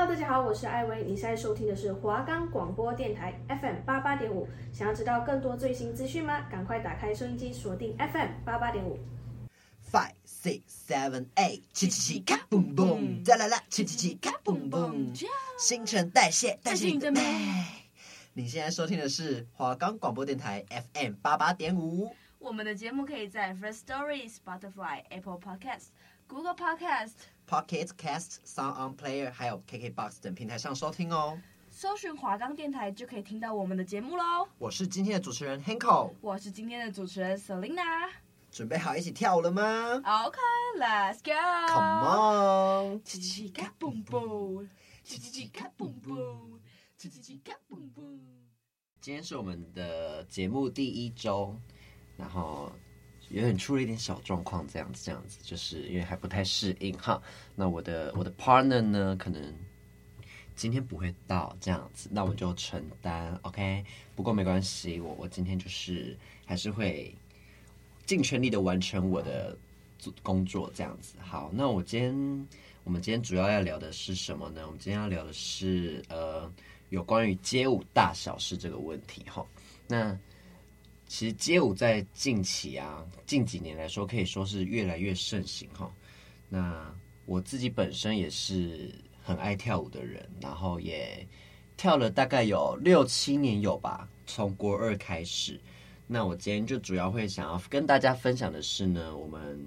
Hello，大家好，我是艾薇。你现在收听的是华冈广播电台 FM 八八点五。想要知道更多最新资讯吗？赶快打开收音机，锁定 FM 八八点五。Five, six, seven, eight，七七七，卡嘣嘣，再来啦，七七七，卡嘣嘣，新陈代谢，代谢你的美。你现在收听的是华冈广播电台 FM 八八点五。我们的节目可以在 First Story、Spotify、Apple Podcast、Google Podcast、Pocket Cast、Sound On Player，还有 KKBox 等平台上收听哦。搜寻华冈电台就可以听到我们的节目喽。我是今天的主持人 Hanko，我是今天的主持人 Selina。准备好一起跳舞了吗？OK，Let's go。Come on，七七七卡蹦蹦，七七七卡蹦蹦，七七七卡蹦蹦。今天是我们的节目第一周，然后有点出了一点小状况，这样子，这样子，就是因为还不太适应哈。那我的我的 partner 呢，可能今天不会到，这样子，那我就承担 OK。不过没关系，我我今天就是还是会。尽全力的完成我的工作，这样子。好，那我今天，我们今天主要要聊的是什么呢？我们今天要聊的是，呃，有关于街舞大小事这个问题。哈，那其实街舞在近期啊，近几年来说，可以说是越来越盛行。哈，那我自己本身也是很爱跳舞的人，然后也跳了大概有六七年有吧，从国二开始。那我今天就主要会想要跟大家分享的是呢，我们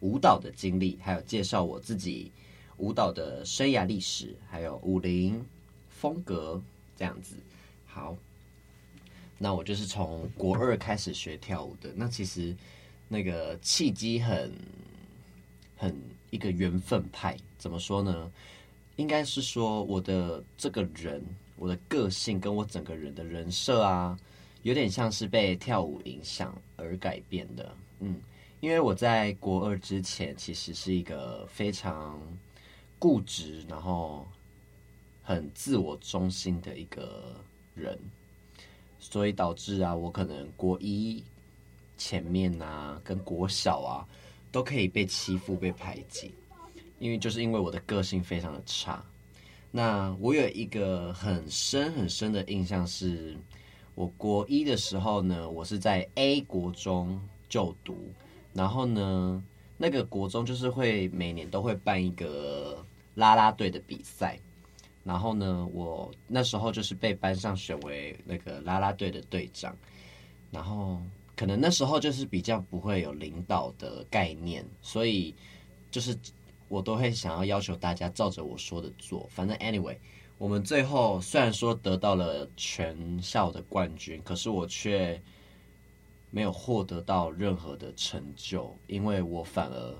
舞蹈的经历，还有介绍我自己舞蹈的生涯历史，还有舞龄风格这样子。好，那我就是从国二开始学跳舞的。那其实那个契机很很一个缘分派，怎么说呢？应该是说我的这个人，我的个性跟我整个人的人设啊。有点像是被跳舞影响而改变的，嗯，因为我在国二之前其实是一个非常固执，然后很自我中心的一个人，所以导致啊，我可能国一前面啊，跟国小啊，都可以被欺负、被排挤，因为就是因为我的个性非常的差。那我有一个很深很深的印象是。我国一的时候呢，我是在 A 国中就读，然后呢，那个国中就是会每年都会办一个啦啦队的比赛，然后呢，我那时候就是被班上选为那个啦啦队的队长，然后可能那时候就是比较不会有领导的概念，所以就是我都会想要要求大家照着我说的做，反正 anyway。我们最后虽然说得到了全校的冠军，可是我却没有获得到任何的成就，因为我反而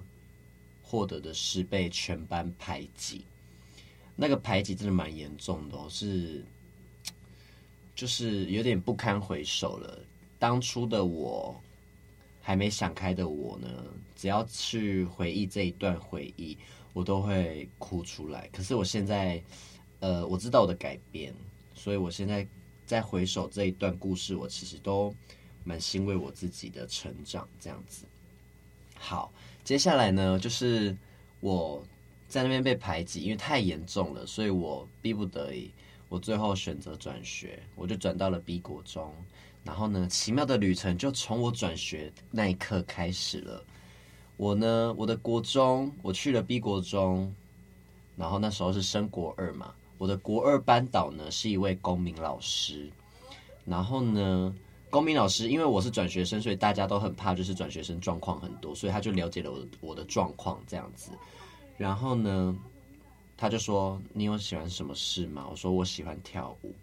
获得的是被全班排挤。那个排挤真的蛮严重的，是就是有点不堪回首了。当初的我还没想开的我呢，只要去回忆这一段回忆，我都会哭出来。可是我现在。呃，我知道我的改变，所以我现在在回首这一段故事，我其实都蛮欣慰我自己的成长这样子。好，接下来呢，就是我在那边被排挤，因为太严重了，所以我逼不得已，我最后选择转学，我就转到了 B 国中。然后呢，奇妙的旅程就从我转学那一刻开始了。我呢，我的国中，我去了 B 国中，然后那时候是升国二嘛。我的国二班导呢是一位公民老师，然后呢，公民老师因为我是转学生，所以大家都很怕，就是转学生状况很多，所以他就了解了我我的状况这样子。然后呢，他就说：“你有喜欢什么事吗？”我说：“我喜欢跳舞。”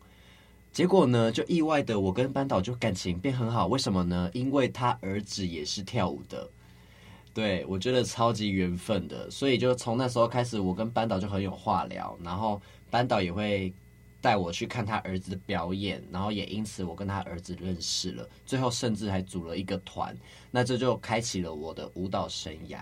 结果呢，就意外的我跟班导就感情变很好。为什么呢？因为他儿子也是跳舞的。对，我觉得超级缘分的，所以就从那时候开始，我跟班导就很有话聊，然后。班导也会带我去看他儿子的表演，然后也因此我跟他儿子认识了，最后甚至还组了一个团，那这就开启了我的舞蹈生涯。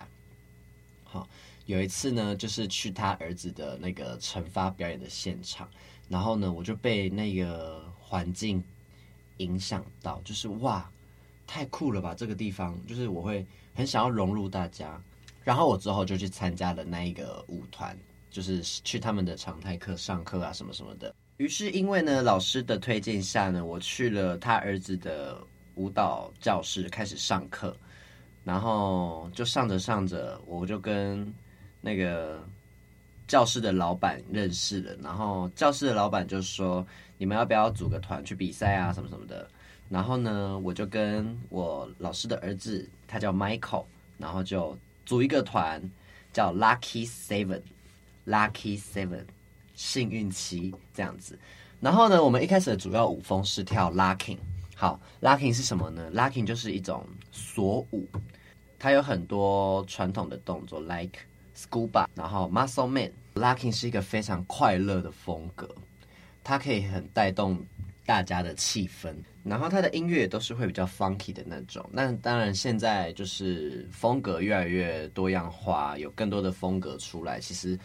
好，有一次呢，就是去他儿子的那个惩罚表演的现场，然后呢，我就被那个环境影响到，就是哇，太酷了吧！这个地方就是我会很想要融入大家，然后我之后就去参加了那一个舞团。就是去他们的常态课上课啊，什么什么的。于是因为呢，老师的推荐下呢，我去了他儿子的舞蹈教室开始上课，然后就上着上着，我就跟那个教室的老板认识了，然后教室的老板就说：“你们要不要组个团去比赛啊，什么什么的？”然后呢，我就跟我老师的儿子，他叫 Michael，然后就组一个团，叫 Lucky Seven，Lucky Seven，幸运七这样子。然后呢，我们一开始的主要舞风是跳 Locking。好，Locking 是什么呢？Locking 就是一种锁舞，它有很多传统的动作，like Scuba，然后 Muscle Man。Locking 是一个非常快乐的风格，它可以很带动大家的气氛。然后它的音乐也都是会比较 funky 的那种。那当然，现在就是风格越来越多样化，有更多的风格出来。其实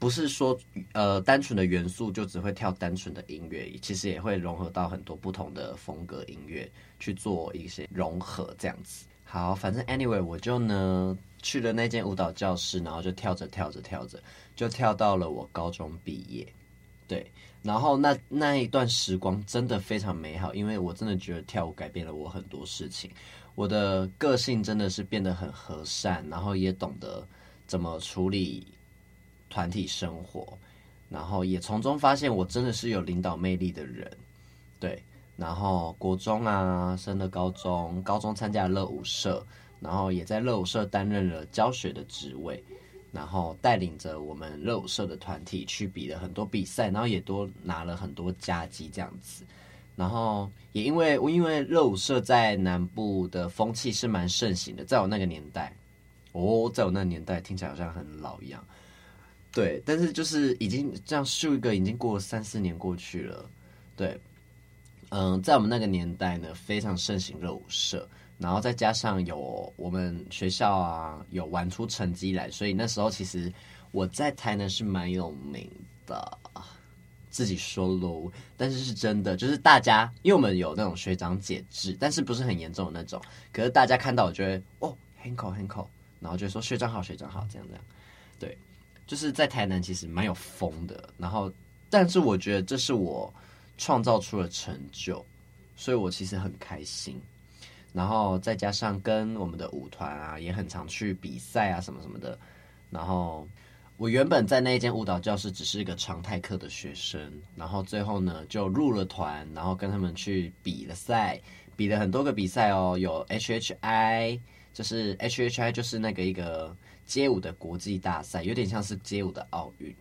不是说呃单纯的元素就只会跳单纯的音乐，其实也会融合到很多不同的风格音乐去做一些融合这样子。好，反正 anyway 我就呢去了那间舞蹈教室，然后就跳着跳着跳着，就跳到了我高中毕业。对。然后那那一段时光真的非常美好，因为我真的觉得跳舞改变了我很多事情，我的个性真的是变得很和善，然后也懂得怎么处理团体生活，然后也从中发现我真的是有领导魅力的人，对。然后国中啊，升了高中，高中参加了热舞社，然后也在热舞社担任了教学的职位。然后带领着我们热舞社的团体去比了很多比赛，然后也多拿了很多佳绩这样子。然后也因为因为热舞社在南部的风气是蛮盛行的，在我那个年代，哦，在我那个年代听起来好像很老一样。对，但是就是已经这样数一个，已经过三四年过去了。对，嗯，在我们那个年代呢，非常盛行热舞社。然后再加上有我们学校啊，有玩出成绩来，所以那时候其实我在台南是蛮有名的，自己说喽。但是是真的，就是大家因为我们有那种学长姐制，但是不是很严重的那种。可是大家看到我觉得哦，很酷很酷，然后就说学长好学长好这样这样。对，就是在台南其实蛮有风的。然后，但是我觉得这是我创造出了成就，所以我其实很开心。然后再加上跟我们的舞团啊，也很常去比赛啊，什么什么的。然后我原本在那一间舞蹈教室只是一个常态课的学生，然后最后呢就入了团，然后跟他们去比了赛，比了很多个比赛哦，有 HHI，就是 HHI 就是那个一个街舞的国际大赛，有点像是街舞的奥运，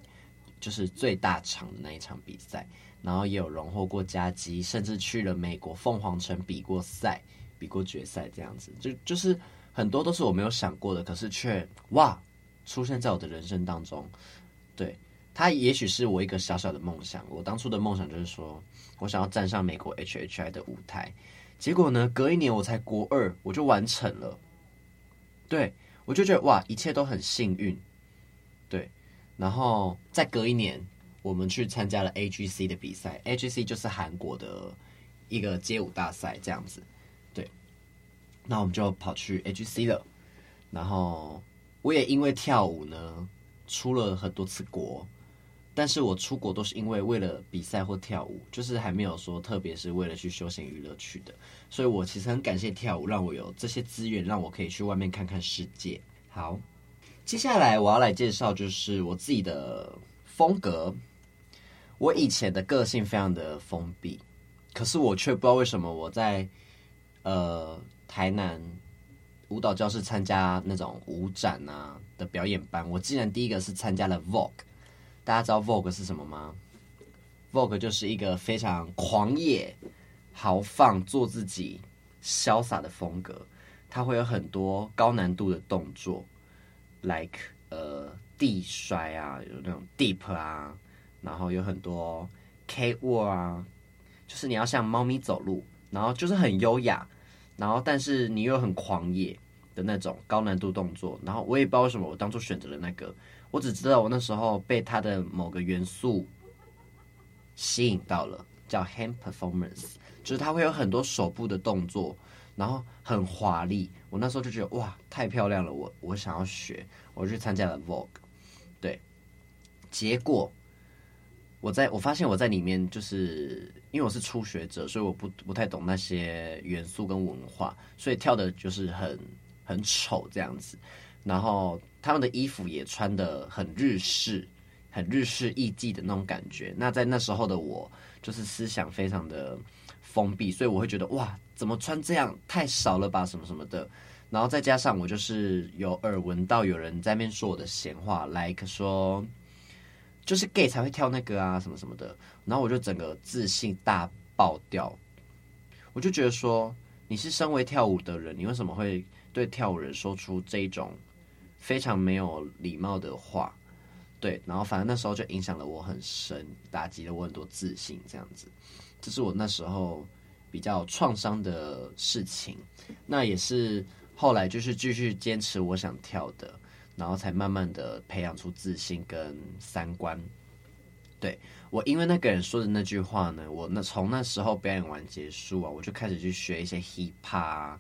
就是最大场的那一场比赛。然后也有荣获过佳绩，甚至去了美国凤凰城比过赛。比过决赛这样子，就就是很多都是我没有想过的，可是却哇出现在我的人生当中。对，它也许是我一个小小的梦想。我当初的梦想就是说我想要站上美国 HHI 的舞台，结果呢，隔一年我才国二，我就完成了。对，我就觉得哇，一切都很幸运。对，然后再隔一年，我们去参加了 AGC 的比赛，AGC 就是韩国的一个街舞大赛，这样子。那我们就跑去 AGC 了，然后我也因为跳舞呢出了很多次国，但是我出国都是因为为了比赛或跳舞，就是还没有说特别是为了去休闲娱乐去的，所以我其实很感谢跳舞，让我有这些资源，让我可以去外面看看世界。好，接下来我要来介绍就是我自己的风格，我以前的个性非常的封闭，可是我却不知道为什么我在呃。台南舞蹈教室参加那种舞展啊的表演班，我竟然第一个是参加了 Vogue。大家知道 Vogue 是什么吗？Vogue 就是一个非常狂野、豪放、做自己、潇洒的风格。它会有很多高难度的动作，like 呃地摔啊，有那种 deep 啊，然后有很多 catwalk 啊，就是你要像猫咪走路，然后就是很优雅。然后，但是你又很狂野的那种高难度动作。然后我也不知道为什么我当初选择了那个，我只知道我那时候被它的某个元素吸引到了，叫 hand performance，就是它会有很多手部的动作，然后很华丽。我那时候就觉得哇，太漂亮了，我我想要学，我去参加了 Vogue。对，结果我在我发现我在里面，就是因为我是初学者，所以我不不太懂那些元素跟文化，所以跳的就是很很丑这样子。然后他们的衣服也穿得很日式，很日式艺妓的那种感觉。那在那时候的我，就是思想非常的封闭，所以我会觉得哇，怎么穿这样太少了吧，什么什么的。然后再加上我就是有耳闻到有人在那边说我的闲话，like 说就是 gay 才会跳那个啊什么什么的，然后我就整个自信大爆掉，我就觉得说你是身为跳舞的人，你为什么会对跳舞人说出这种非常没有礼貌的话？对，然后反正那时候就影响了我很深，打击了我很多自信，这样子，这是我那时候比较创伤的事情，那也是。后来就是继续坚持我想跳的，然后才慢慢的培养出自信跟三观。对，我因为那个人说的那句话呢，我那从那时候表演完结束啊，我就开始去学一些 hip hop 啊，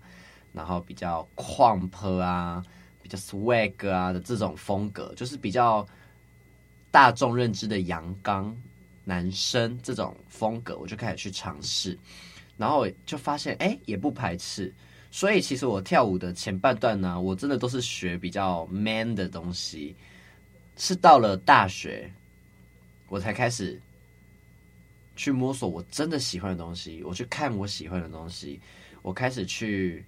然后比较 crump 啊，比较 swag 啊的这种风格，就是比较大众认知的阳刚男生这种风格，我就开始去尝试，然后就发现哎，也不排斥。所以其实我跳舞的前半段呢，我真的都是学比较 man 的东西，是到了大学，我才开始去摸索我真的喜欢的东西，我去看我喜欢的东西，我开始去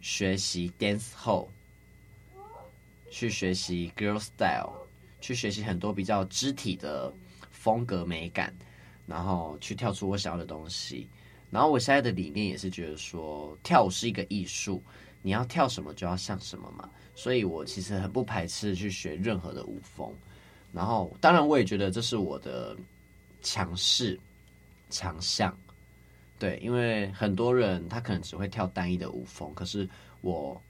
学习 dance hall，去学习 girl style，去学习很多比较肢体的风格美感，然后去跳出我想要的东西。然后我现在的理念也是觉得说，跳舞是一个艺术，你要跳什么就要像什么嘛。所以我其实很不排斥去学任何的舞风。然后当然我也觉得这是我的强势强项，对，因为很多人他可能只会跳单一的舞风，可是我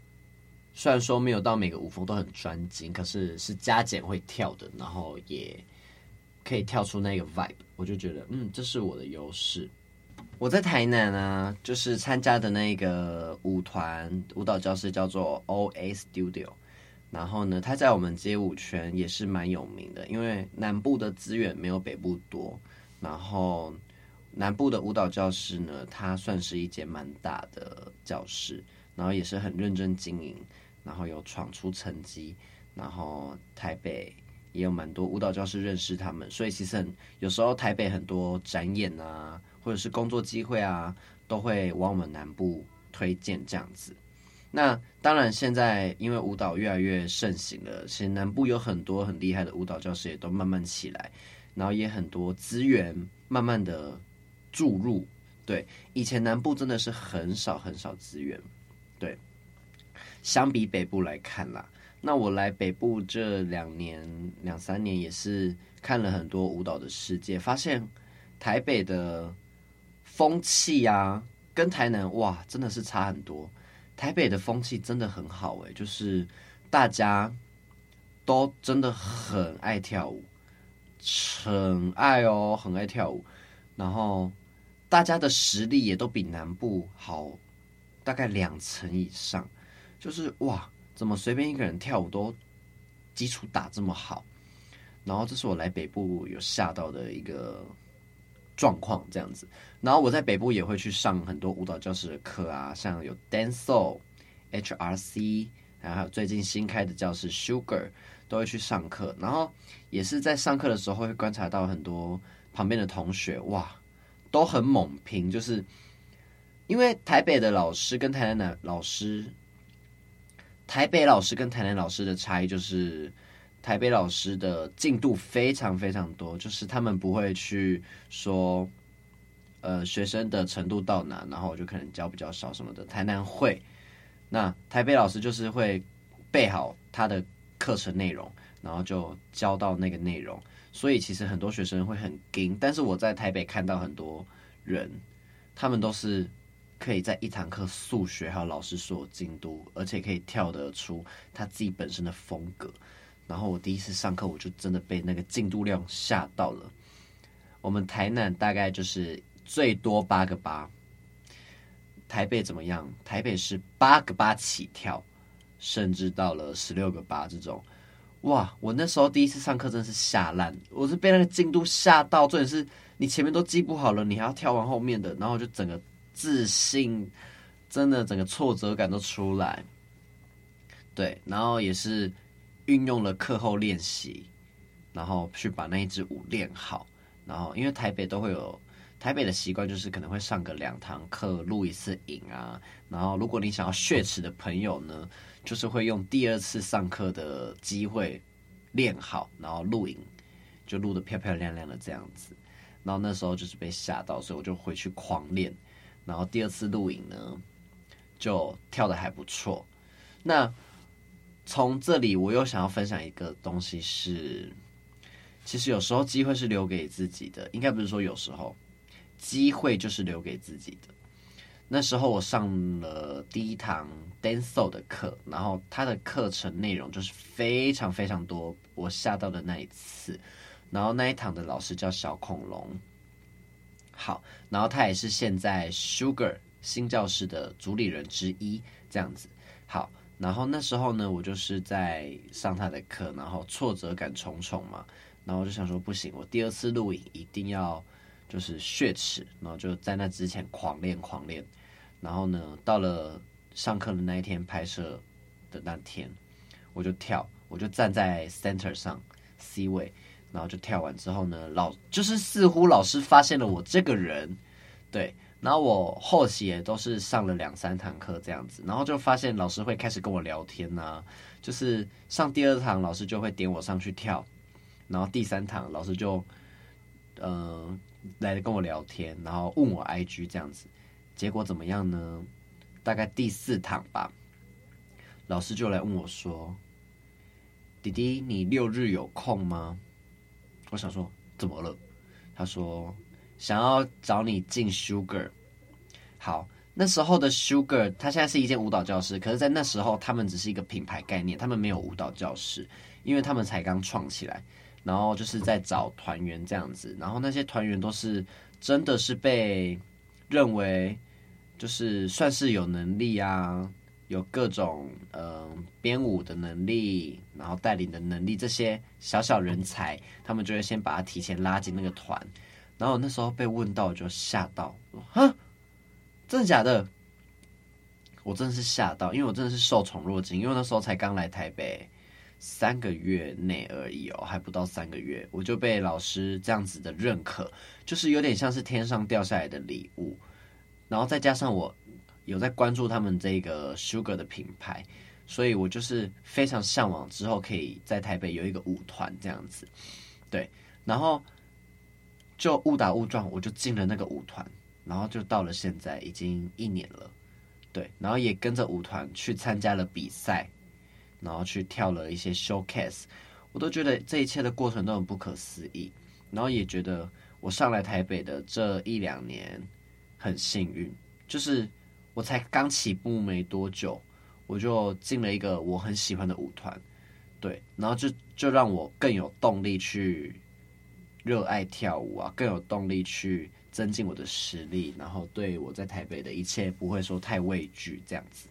虽然说没有到每个舞风都很专精，可是是加减会跳的，然后也可以跳出那个 vibe，我就觉得嗯，这是我的优势。我在台南啊，就是参加的那个舞团舞蹈教室叫做 OA Studio，然后呢，他在我们街舞圈也是蛮有名的，因为南部的资源没有北部多，然后南部的舞蹈教室呢，它算是一间蛮大的教室，然后也是很认真经营，然后有闯出成绩，然后台北也有蛮多舞蹈教室认识他们，所以其实很有时候台北很多展演啊。或者是工作机会啊，都会往我们南部推荐这样子。那当然，现在因为舞蹈越来越盛行了，其实南部有很多很厉害的舞蹈教室也都慢慢起来，然后也很多资源慢慢的注入。对，以前南部真的是很少很少资源。对，相比北部来看啦，那我来北部这两年两三年也是看了很多舞蹈的世界，发现台北的。风气啊，跟台南哇，真的是差很多。台北的风气真的很好诶，就是大家都真的很爱跳舞，很爱哦，很爱跳舞。然后大家的实力也都比南部好，大概两成以上。就是哇，怎么随便一个人跳舞都基础打这么好？然后这是我来北部有吓到的一个。状况这样子，然后我在北部也会去上很多舞蹈教室的课啊，像有 Dancehall、HRC，然后还有最近新开的教室 Sugar，都会去上课。然后也是在上课的时候会观察到很多旁边的同学，哇，都很猛拼，就是因为台北的老师跟台南的老师，台北老师跟台南老师的差异就是。台北老师的进度非常非常多，就是他们不会去说，呃，学生的程度到哪，然后我就可能教比较少什么的。台南会，那台北老师就是会备好他的课程内容，然后就教到那个内容。所以其实很多学生会很惊，但是我在台北看到很多人，他们都是可以在一堂课速学还有老师说进度，而且可以跳得出他自己本身的风格。然后我第一次上课，我就真的被那个进度量吓到了。我们台南大概就是最多八个八，台北怎么样？台北是八个八起跳，甚至到了十六个八这种。哇！我那时候第一次上课真的是吓烂，我是被那个进度吓到，重点是你前面都记不好了，你还要跳完后面的，然后就整个自信真的整个挫折感都出来。对，然后也是运用了课后练习，然后去把那一支舞练好。然后因为台北都会有台北的习惯，就是可能会上个两堂课录一次影啊。然后如果你想要血耻的朋友呢，就是会用第二次上课的机会练好，然后录影就录的漂漂亮亮的这样子。然后那时候就是被吓到，所以我就回去狂练。然后第二次录影呢，就跳的还不错。那从这里我又想要分享一个东西是，其实有时候机会是留给自己的，应该不是说有时候，机会就是留给自己的。那时候我上了第一堂 dance 的课，然后他的课程内容就是非常非常多，我吓到的那一次。然后那一堂的老师叫小恐龙，好，然后他也是现在 Sugar 新教室的主理人之一，这样子，好。然后那时候呢，我就是在上他的课，然后挫折感重重嘛，然后我就想说不行，我第二次录影一定要就是雪耻，然后就在那之前狂练狂练，然后呢，到了上课的那一天拍摄的那天，我就跳，我就站在 center 上 C 位，然后就跳完之后呢，老就是似乎老师发现了我这个人，对。然后我后期也都是上了两三堂课这样子，然后就发现老师会开始跟我聊天呐、啊，就是上第二堂老师就会点我上去跳，然后第三堂老师就嗯、来跟我聊天，然后问我 IG 这样子，结果怎么样呢？大概第四堂吧，老师就来问我说：“弟弟，你六日有空吗？”我想说怎么了？他说。想要找你进 Sugar，好，那时候的 Sugar，他现在是一间舞蹈教室，可是，在那时候，他们只是一个品牌概念，他们没有舞蹈教室，因为他们才刚创起来，然后就是在找团员这样子，然后那些团员都是真的是被认为就是算是有能力啊，有各种嗯编舞的能力，然后带领的能力，这些小小人才，他们就会先把他提前拉进那个团。然后那时候被问到就吓到，哈，真的假的？我真的是吓到，因为我真的是受宠若惊，因为那时候才刚来台北三个月内而已哦，还不到三个月，我就被老师这样子的认可，就是有点像是天上掉下来的礼物。然后再加上我有在关注他们这个 Sugar 的品牌，所以我就是非常向往之后可以在台北有一个舞团这样子，对，然后。就误打误撞，我就进了那个舞团，然后就到了现在已经一年了，对，然后也跟着舞团去参加了比赛，然后去跳了一些 showcase，我都觉得这一切的过程都很不可思议，然后也觉得我上来台北的这一两年很幸运，就是我才刚起步没多久，我就进了一个我很喜欢的舞团，对，然后就就让我更有动力去。热爱跳舞啊，更有动力去增进我的实力，然后对我在台北的一切不会说太畏惧这样子。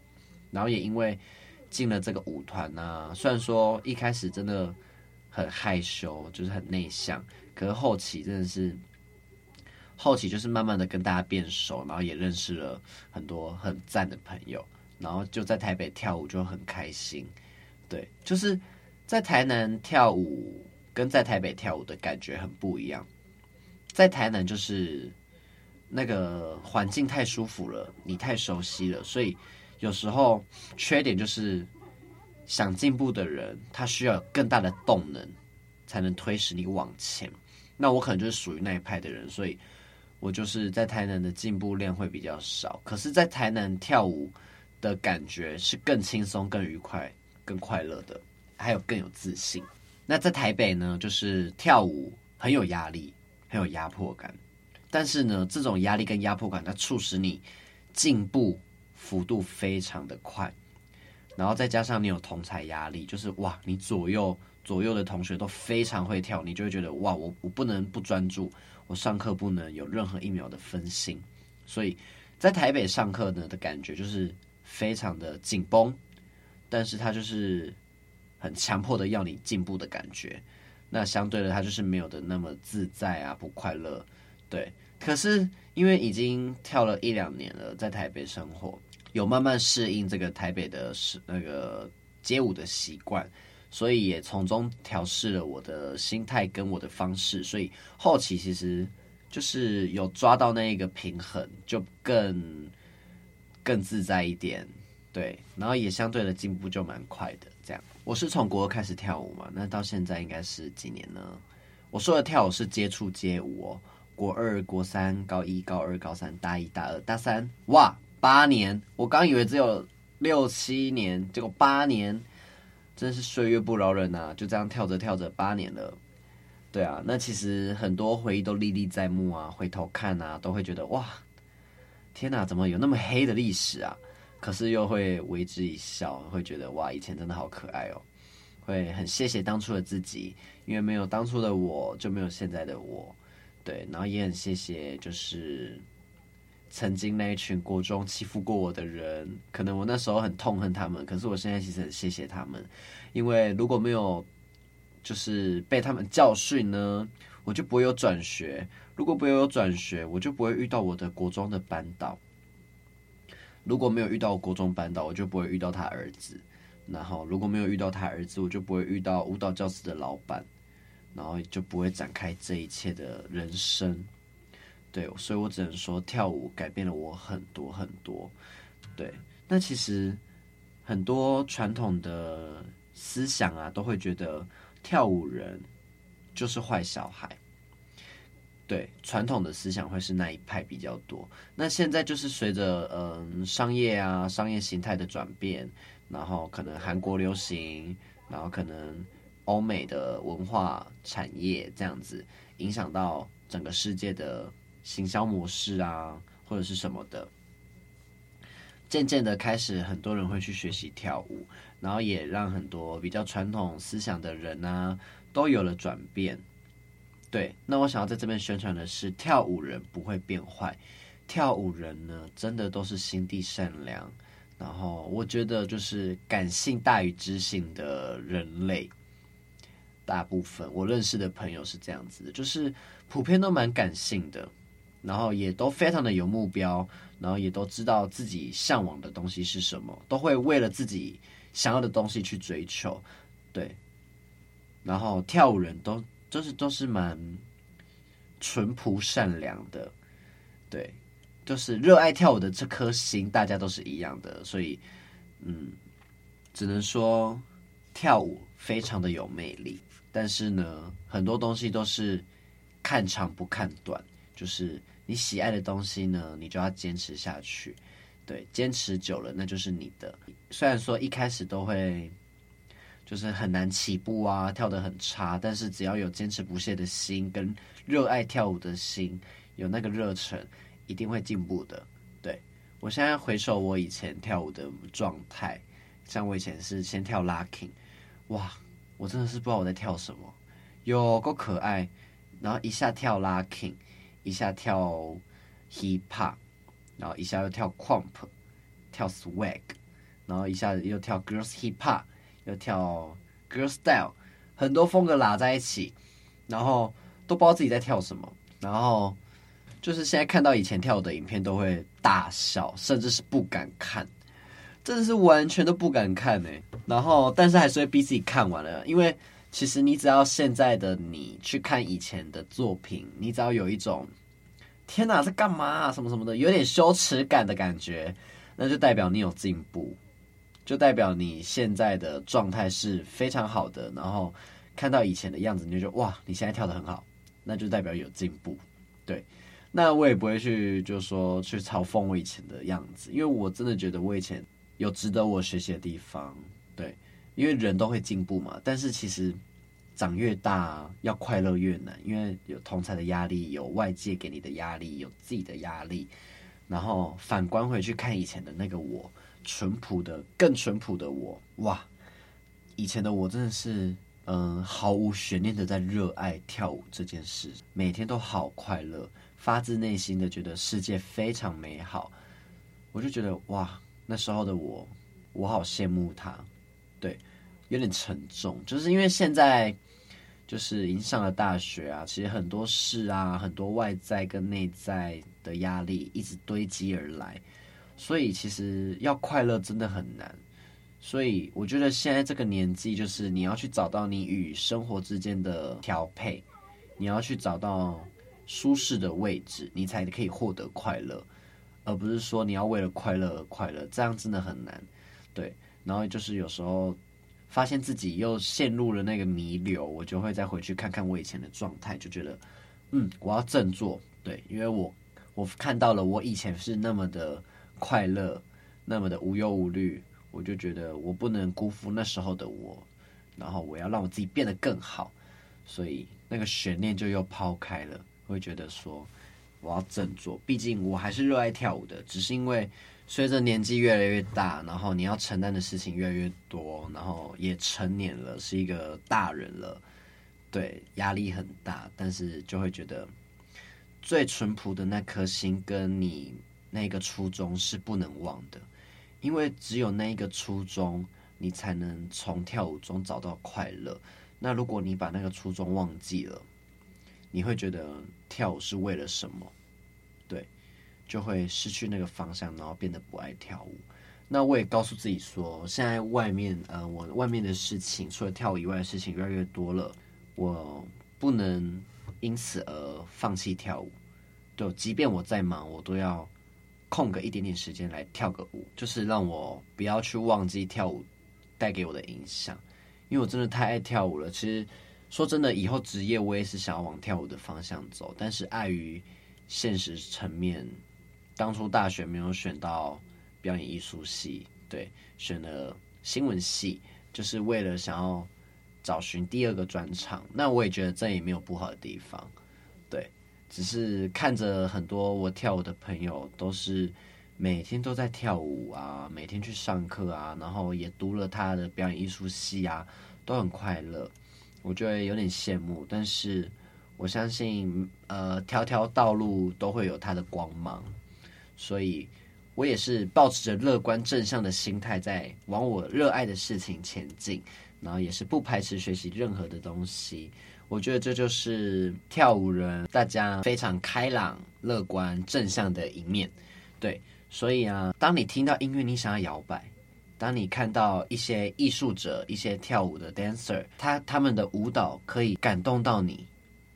然后也因为进了这个舞团啊，虽然说一开始真的很害羞，就是很内向，可是后期真的是后期就是慢慢的跟大家变熟，然后也认识了很多很赞的朋友，然后就在台北跳舞就很开心。对，就是在台南跳舞。跟在台北跳舞的感觉很不一样，在台南就是那个环境太舒服了，你太熟悉了，所以有时候缺点就是想进步的人，他需要有更大的动能才能推使你往前。那我可能就是属于那一派的人，所以我就是在台南的进步量会比较少。可是，在台南跳舞的感觉是更轻松、更愉快、更快乐的，还有更有自信。那在台北呢，就是跳舞很有压力，很有压迫感。但是呢，这种压力跟压迫感，它促使你进步幅度非常的快。然后再加上你有同侪压力，就是哇，你左右左右的同学都非常会跳，你就会觉得哇，我我不能不专注，我上课不能有任何一秒的分心。所以在台北上课呢的感觉就是非常的紧绷，但是它就是。很强迫的要你进步的感觉。那相对的，他就是没有的那么自在啊，不快乐。对，可是因为已经跳了一两年了，在台北生活，有慢慢适应这个台北的是那个街舞的习惯，所以也从中调试了我的心态跟我的方式，所以后期其实就是有抓到那一个平衡，就更更自在一点。对，然后也相对的进步就蛮快的。这样，我是从国二开始跳舞嘛，那到现在应该是几年呢？我说的跳舞是接触街舞哦。国二、国三、高一、高二、高三、大一、大二、大三，哇，八年！我刚以为只有六七年，结果八年，真是岁月不饶人啊！就这样跳着跳着，八年了。对啊，那其实很多回忆都历历在目啊，回头看啊，都会觉得哇，天哪，怎么有那么黑的历史啊？可是又会为之一笑，会觉得哇，以前真的好可爱哦，会很谢谢当初的自己，因为没有当初的我，就没有现在的我。对，然后也很谢谢，就是曾经那一群国中欺负过我的人，可能我那时候很痛恨他们，可是我现在其实很谢谢他们，因为如果没有就是被他们教训呢，我就不会有转学；如果不会有转学，我就不会遇到我的国中的班导；如果没有遇到国中班导，我就不会遇到他儿子；然后如果没有遇到他儿子，我就不会遇到舞蹈教室的老板。然后就不会展开这一切的人生，对，所以我只能说跳舞改变了我很多很多，对。那其实很多传统的思想啊，都会觉得跳舞人就是坏小孩，对，传统的思想会是那一派比较多。那现在就是随着嗯商业啊商业形态的转变，然后可能韩国流行，然后可能。欧美的文化产业这样子影响到整个世界的行销模式啊，或者是什么的，渐渐的开始很多人会去学习跳舞，然后也让很多比较传统思想的人啊都有了转变。对，那我想要在这边宣传的是，跳舞人不会变坏，跳舞人呢真的都是心地善良，然后我觉得就是感性大于知性的人类。大部分我认识的朋友是这样子的，就是普遍都蛮感性的，然后也都非常的有目标，然后也都知道自己向往的东西是什么，都会为了自己想要的东西去追求，对。然后跳舞人都就是都是蛮淳朴善良的，对，就是热爱跳舞的这颗心，大家都是一样的，所以嗯，只能说跳舞非常的有魅力。但是呢，很多东西都是看长不看短，就是你喜爱的东西呢，你就要坚持下去。对，坚持久了，那就是你的。虽然说一开始都会就是很难起步啊，跳得很差，但是只要有坚持不懈的心跟热爱跳舞的心，有那个热忱，一定会进步的。对，我现在回首我以前跳舞的状态，像我以前是先跳 locking，哇。我真的是不知道我在跳什么，有够可爱，然后一下跳 locking，一下跳 hip hop，然后一下又跳 crump，跳 swag，然后一下子又跳 girls hip hop，又跳 girls style，很多风格拉在一起，然后都不知道自己在跳什么，然后就是现在看到以前跳的影片都会大笑，甚至是不敢看。真的是完全都不敢看呢，然后但是还是会逼自己看完了，因为其实你只要现在的你去看以前的作品，你只要有一种天哪，在干嘛啊，什么什么的，有点羞耻感的感觉，那就代表你有进步，就代表你现在的状态是非常好的。然后看到以前的样子，你就觉得哇，你现在跳的很好，那就代表有进步。对，那我也不会去就是说去嘲讽我以前的样子，因为我真的觉得我以前。有值得我学习的地方，对，因为人都会进步嘛。但是其实长越大，要快乐越难，因为有同侪的压力，有外界给你的压力，有自己的压力。然后反观回去看以前的那个我，淳朴的、更淳朴的我，哇！以前的我真的是，嗯，毫无悬念的在热爱跳舞这件事，每天都好快乐，发自内心的觉得世界非常美好。我就觉得哇！那时候的我，我好羡慕他。对，有点沉重，就是因为现在就是已经上了大学啊，其实很多事啊，很多外在跟内在的压力一直堆积而来，所以其实要快乐真的很难。所以我觉得现在这个年纪，就是你要去找到你与生活之间的调配，你要去找到舒适的位置，你才可以获得快乐，而不是说你要为了快乐而快乐，这样真的很难。对，然后就是有时候发现自己又陷入了那个弥留，我就会再回去看看我以前的状态，就觉得，嗯，我要振作。对，因为我我看到了我以前是那么的快乐，那么的无忧无虑。我就觉得我不能辜负那时候的我，然后我要让我自己变得更好，所以那个悬念就又抛开了。会觉得说我要振作，毕竟我还是热爱跳舞的，只是因为随着年纪越来越大，然后你要承担的事情越来越多，然后也成年了，是一个大人了，对，压力很大，但是就会觉得最淳朴的那颗心跟你那个初衷是不能忘的。因为只有那一个初衷，你才能从跳舞中找到快乐。那如果你把那个初衷忘记了，你会觉得跳舞是为了什么？就会失去那个方向，然后变得不爱跳舞。那我也告诉自己说，现在外面，呃，我外面的事情，除了跳舞以外的事情越来越多了，我不能因此而放弃跳舞。对，即便我再忙，我都要。空个一点点时间来跳个舞，就是让我不要去忘记跳舞带给我的影响，因为我真的太爱跳舞了。其实说真的，以后职业我也是想要往跳舞的方向走，但是碍于现实层面，当初大学没有选到表演艺术系，对，选了新闻系，就是为了想要找寻第二个专长。那我也觉得这也没有不好的地方，对。只是看着很多我跳舞的朋友都是每天都在跳舞啊，每天去上课啊，然后也读了他的表演艺术系啊，都很快乐，我觉得有点羡慕。但是我相信，呃，条条道路都会有它的光芒，所以我也是抱持着乐观正向的心态在往我热爱的事情前进，然后也是不排斥学习任何的东西。我觉得这就是跳舞人，大家非常开朗、乐观、正向的一面。对，所以啊，当你听到音乐，你想要摇摆；当你看到一些艺术者、一些跳舞的 dancer，他他们的舞蹈可以感动到你，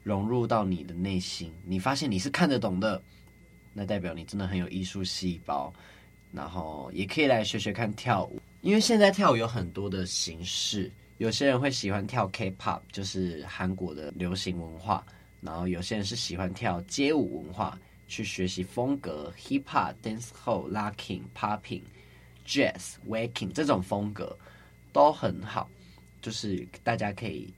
融入到你的内心，你发现你是看得懂的，那代表你真的很有艺术细胞。然后也可以来学学看跳舞，因为现在跳舞有很多的形式。有些人会喜欢跳 K-pop，就是韩国的流行文化。然后有些人是喜欢跳街舞文化，去学习风格 hip hop、dancehall、locking、popping、jazz、waking 这种风格都很好，就是大家可以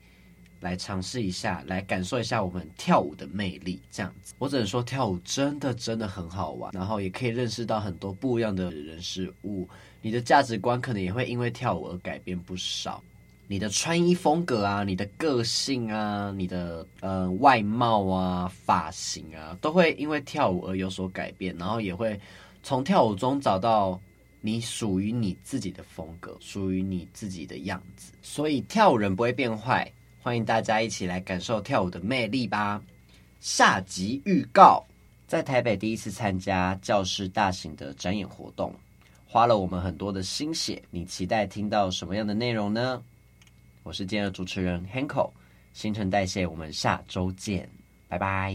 来尝试一下，来感受一下我们跳舞的魅力。这样子，我只能说跳舞真的真的很好玩，然后也可以认识到很多不一样的人事物，你的价值观可能也会因为跳舞而改变不少。你的穿衣风格啊，你的个性啊，你的呃外貌啊、发型啊，都会因为跳舞而有所改变，然后也会从跳舞中找到你属于你自己的风格，属于你自己的样子。所以跳舞人不会变坏，欢迎大家一起来感受跳舞的魅力吧。下集预告：在台北第一次参加教室大型的展演活动，花了我们很多的心血。你期待听到什么样的内容呢？我是今天的主持人 Hanko，新陈代谢，我们下周见，拜拜。